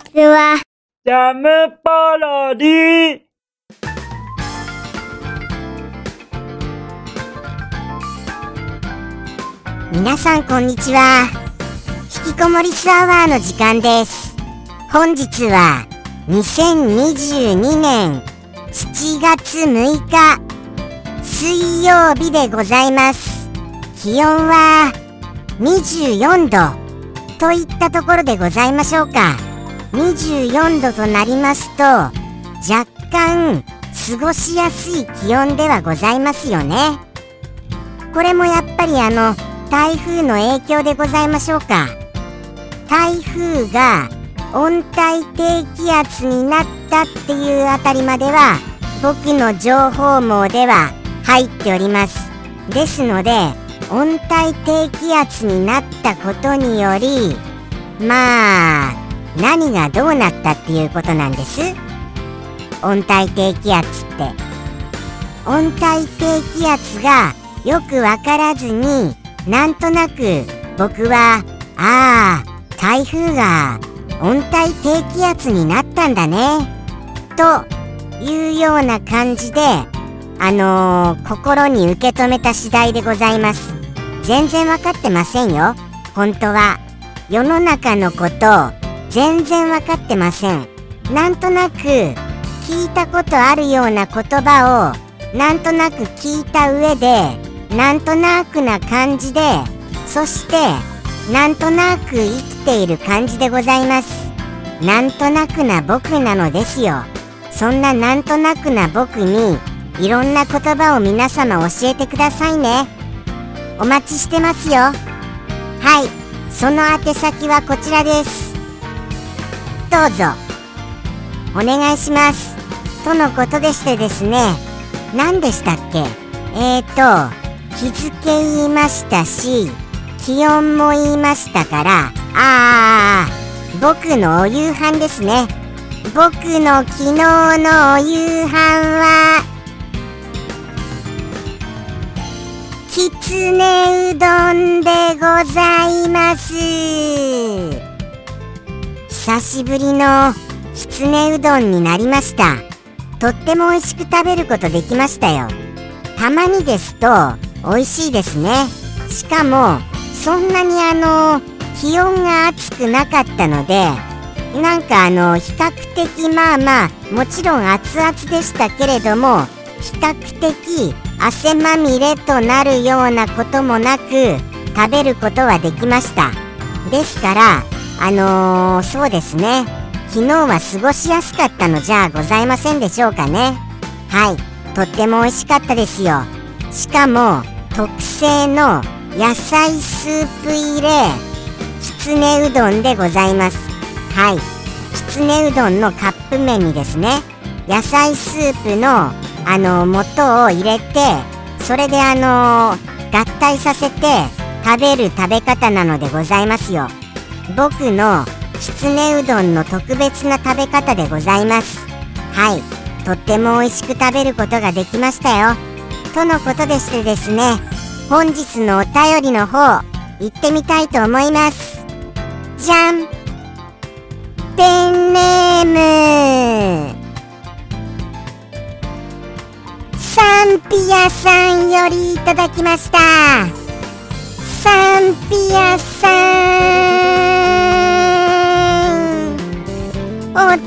ちは。ジャムパロディ皆さんこんにちは。引きこもりスアワーの時間です。本日は2022年7月6日水曜日でございます。気温は24度といったところでございましょうか24度となりますと若干過ごしやすい気温ではございますよね。これもやっぱりあの台風の影響でございましょうか。台風が温帯低気圧になったっていうあたりまでは僕の情報網では入っております。ですので温帯低気圧になったことによりまあ何がどうなったっていうことなんです。温帯低気圧って。温帯低気圧がよくわからずになんとなく僕はああ台風が温帯低気圧になったんだね。というような感じであのー、心に受け止めた次第でございます。全然わかってませんよ。本当は。世の中のこと全然わかってません。なんとなく聞いたことあるような言葉をなんとなく聞いた上でなんとなくな感じでそしてなんとなく生きている感じでございます。なんとなくな僕なのですよ。そんななんとなくな僕にいろんな言葉を皆様教えてくださいね。お待ちしてますよ。はい。その宛先はこちらです。どうぞ。お願いします。とのことでしてですね。何でしたっけ？えーと日付言いましたし気温も言いましたからああ僕のお夕飯ですね。僕の昨日のお夕飯はきつねうどんでございます。久しぶりのきつねうどんになりました。とっても美味しく食べることできましたよ。たまにですと美味しいですね。しかもそんなにあの気温が暑くなかったのでなんかあの比較的まあまあもちろん熱々でしたけれども比較的汗まみれとなるようなこともなく食べることはできました。ですからあのー、そうですね。昨日は過ごしやすかったのじゃございませんでしょうかね。はい。とっても美味しかったですよ。しかも特製の野菜スープ入れきつねうどんでございます。はい。きつねうどんのカップ麺にですね野菜スープのあの素を入れてそれであの合体させて食べる食べ方なのでございますよ。僕のきつねうどんの特別な食べ方でございます。はい。とっても美味しく食べることができましたよ。とのことでしてですね本日のお便りの方行ってみたいと思います。じゃん。ペンネーム。サンピアさんよりいただきました。サンピアさん。お便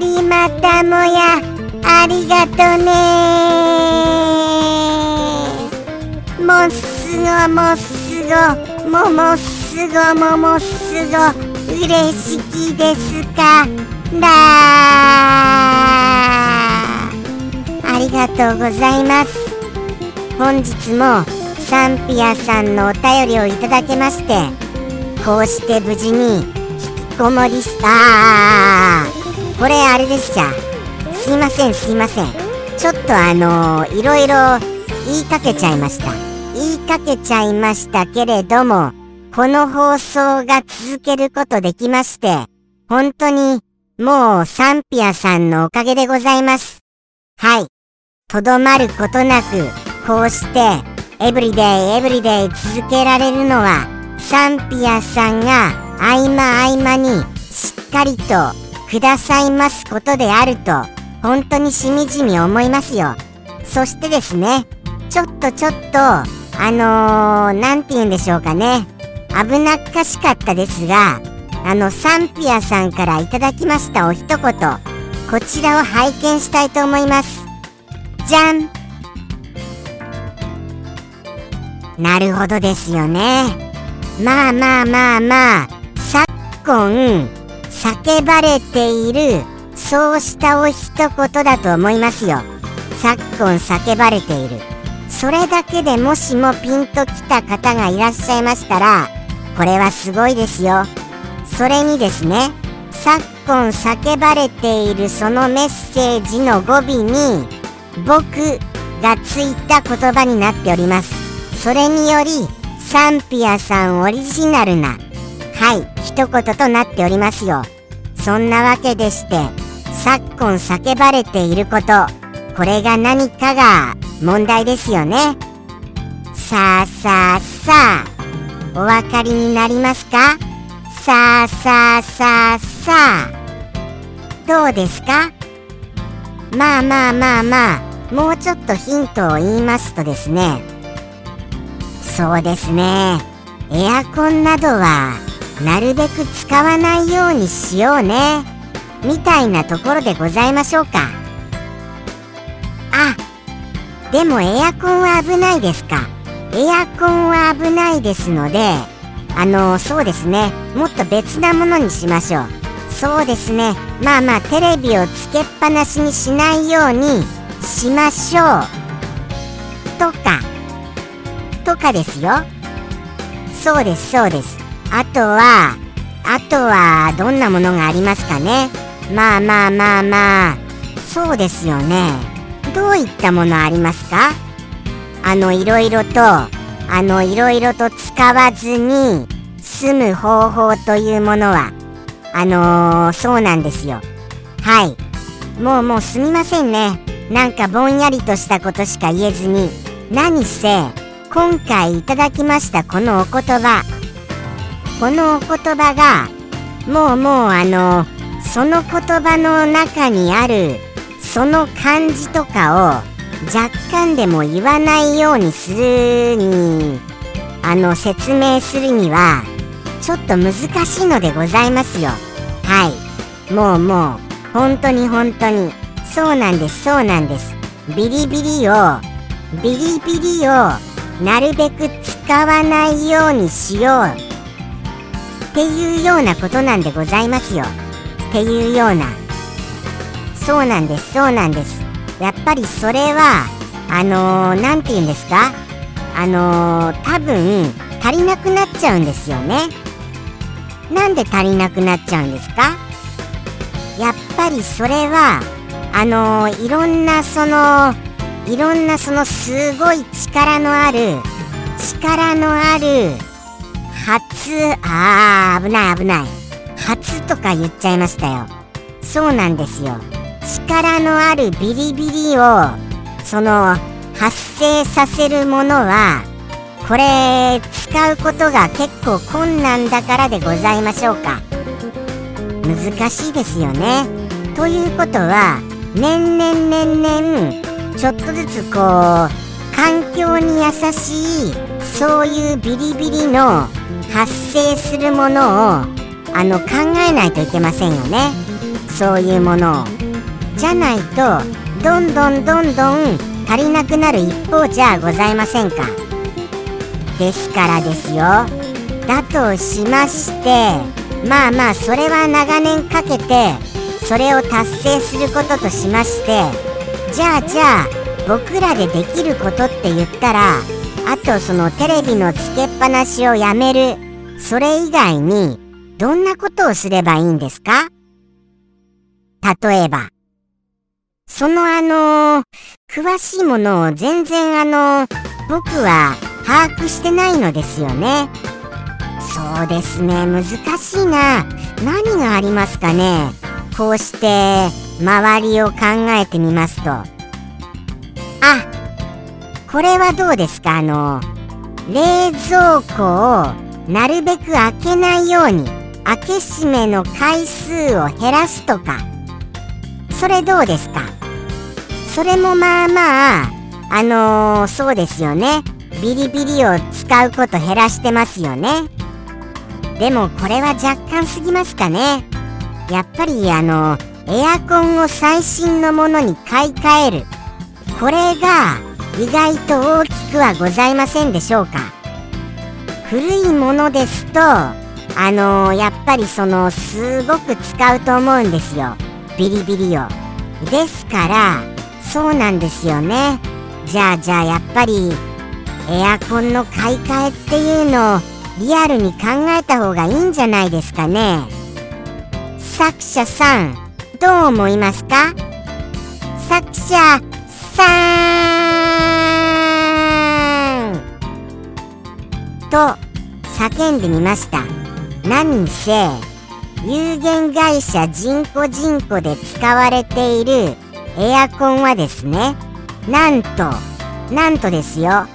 りまたもやありがとね。もっすごもっすごももっすごももっすご嬉しきですか。らあ。りがとうございます。本日もサンピアさんのお便りをいただけましてこうして無事に引きこもりしたこれあれですじゃすいませんすいません。ちょっとあのー、いろいろ言いかけちゃいました。言いかけちゃいましたけれどもこの放送が続けることできまして本当にもうサンピアさんのおかげでございます。はい。とどまることなくこうしてエブリデイエブリデイ続けられるのはサンピアさんが合間合間にしっかりとくださいますことであると本当にしみじみ思いますよ。そしてですねちょっとちょっとあの何、て言うんでしょうかね。危なっかしかったですがあのサンピアさんからいただきましたお一言。こちらを拝見したいと思います。じゃん。なるほどですよね。まあまあまあまあ。昨今叫ばれているそうしたお一言だと思いますよ。昨今叫ばれている。それだけでもしもピンときた方がいらっしゃいましたらこれはすごいですよ。それにですね昨今叫ばれているそのメッセージの語尾に僕がついた言葉になっております。それによりサンピアさんオリジナルなはい一言となっておりますよ。そんなわけでして昨今叫ばれていることこれが何かが問題ですよね。さあさあさあお分かりになりますか？さあさあさあさあどうですか？まあまあまあまあもうちょっとヒントを言いますとですねそうですね。エアコンなどはなるべく使わないようにしようね。みたいなところでございましょうか。あでもエアコンは危ないですか。エアコンは危ないですのであのそうですね。もっと別なものにしましょう。そうですね。まあまあテレビをつけっぱなしにしないようにしましょう。とかとかですよ。そうですそうです。あとはあとはどんなものがありますかね。まあまあまあまあ。そうですよね。どういったものありますか？あのいろいろとあのいろいろと使わずに済む方法というものはあのー、そうなんですよ。はい。もうもうすみませんね。なんかぼんやりとしたことしか言えずに何せ今回いただきましたこのお言葉。このお言葉がもうもうあのその言葉の中にあるその漢字とかを若干でも言わないようにするにあの説明するにはちょっと難しいのでございますよ。はい。もうもう本当に本当に。そうなんですそうなんです。ビリビリをビリビリをなるべく使わないようにしよう。っていうようなことなんでございますよ。っていうような。そうなんですそうなんです。やっぱりそれはあの何、ー、て言うんですか？あのー、多分足りなくなっちゃうんですよね。なんで足りなくなっちゃうんですか？やっぱりそれはあのー、いろんなそのいろんなそのすごい力のある力のある初あー危ない危ない。初とか言っちゃいましたよ。そうなんですよ。力のあるビリビリをその発生させるものはこれ使うことが結構困難だからでございましょうか。難しいですよね。ということは年々年々ちょっとずつこう環境に優しいそういうビリビリの発生するものをあの考えないといけませんよねそういうものを。じゃないとどんどんどんどん足りなくなる一方じゃございませんかですからですよだとしましてまあまあそれは長年かけてそれを達成することとしましてじゃあじゃあ僕らでできることって言ったらあとそのテレビのつけっぱなしをやめるそれ以外にどんなことをすればいいんですか？例えばそのあの、詳しいものを全然あの、僕は把握してないのですよね。そうですね、難しいな。何がありますかね？こうして周りを考えてみますと。あ、これはどうですか？あの、冷蔵庫をなるべく開けないように、開け閉めの回数を減らすとか。それどうですか？それもまあまああのー、そうですよね。ビリビリを使うこと減らしてますよね。でもこれは若干すぎますかね。やっぱりあのエアコンを最新のものに買い替える。これが意外と大きくはございませんでしょうか。古いものですとあの、やっぱりそのすごく使うと思うんですよ。ビリビリを。ですからそうなんですよね。じゃあじゃあやっぱりエアコンの買い替えっていうのをリアルに考えた方がいいんじゃないですかね。作者さんどう思いますか？作者さんと叫んでみました。何せ有限会社人工人工で使われているエアコンはですねなんとなんとですよ。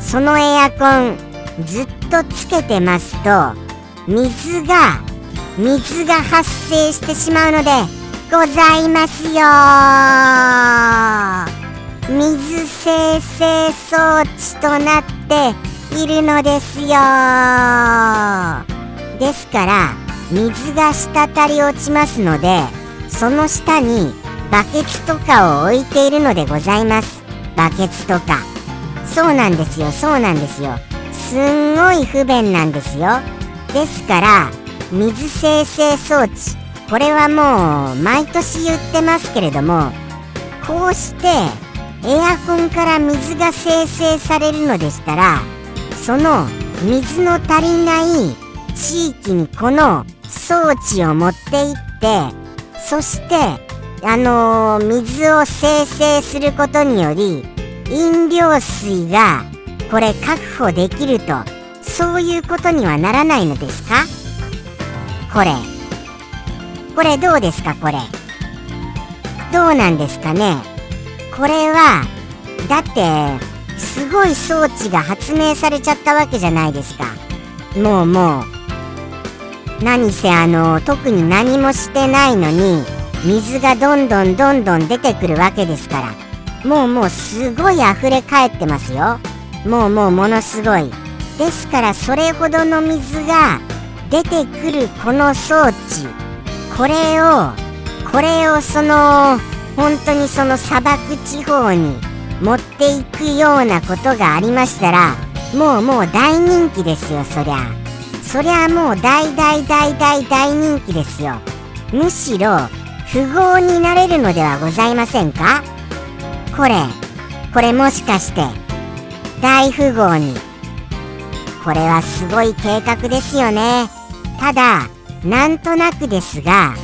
そのエアコンずっとつけてますと水が水が発生してしまうのでございますよ。水生成装置となっているのですよ。ですから水が滴り落ちますのでその下にバケツとかを置いているのでございます。バケツとか。そうなんですよそうなんですよ。すんごい不便なんですよ。ですから水生成装置これはもう毎年言ってますけれどもこうしてエアコンから水が生成されるのでしたらその水の足りない地域にこの装置を持っていってそしてあのー、水を生成することにより飲料水がこれ確保できるとそういうことにはならないのですか？これ。これどうですかこれ。どうなんですかね。これはだってすごい装置が発明されちゃったわけじゃないですか。もうもう。何せあの特に何もしてないのに水がどんどんどんどん出てくるわけですから。もうもうすごい溢れ返ってますよ。もうもうものすごい。ですからそれほどの水が出てくるこの装置。これをこれをその本当にその砂漠地方に持っていくようなことがありましたらもうもう大人気ですよそりゃ。そりゃもう大大大大大人気ですよ。むしろ富豪になれるのではございませんか？これこれもしかして大富豪に。これはすごい計画ですよね。ただなんとなくですが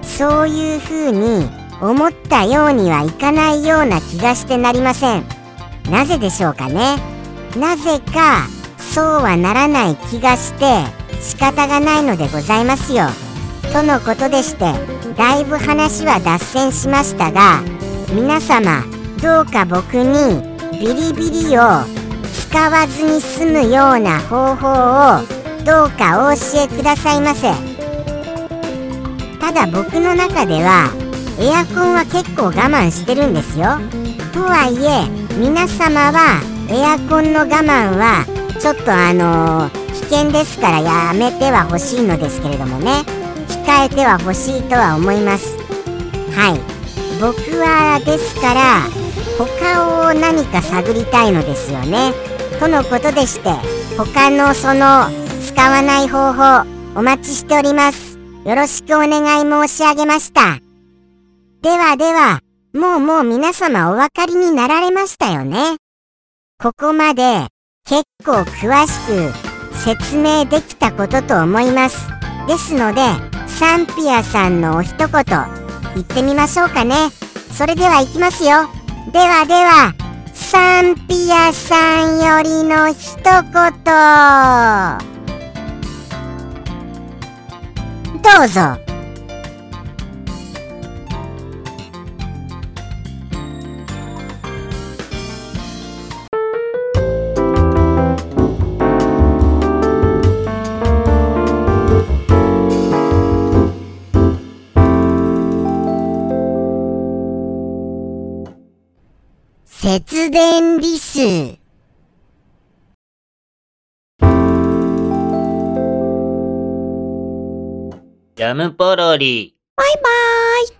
そういうふうに思ったようにはいかないような気がしてなりません。なぜでしょうかね。なぜかそうはならない気がして仕方がないのでございますよ。とのことでしてだいぶ話は脱線しましたが皆様どうか僕にビリビリを使わずに済むような方法をどうかお教えくださいませ。ただ僕の中ではエアコンは結構我慢してるんですよ。とはいえ皆様はエアコンの我慢はちょっとあのー、危険ですからやめてはほしいのですけれどもね。控えてはほしいとは思います。はい。僕はですから他を何か探りたいのですよね。とのことでして他のその使わない方法お待ちしております。よろしくお願い申し上げました。ではでは、もうもう皆様お分かりになられましたよね。ここまで結構詳しく説明できたことと思います。ですので、サンピアさんのお一言言ってみましょうかね。それでは行きますよ。ではではサンピアさんよりの一言どうぞ。節電リス。ジャムポロリ。バイバーイ。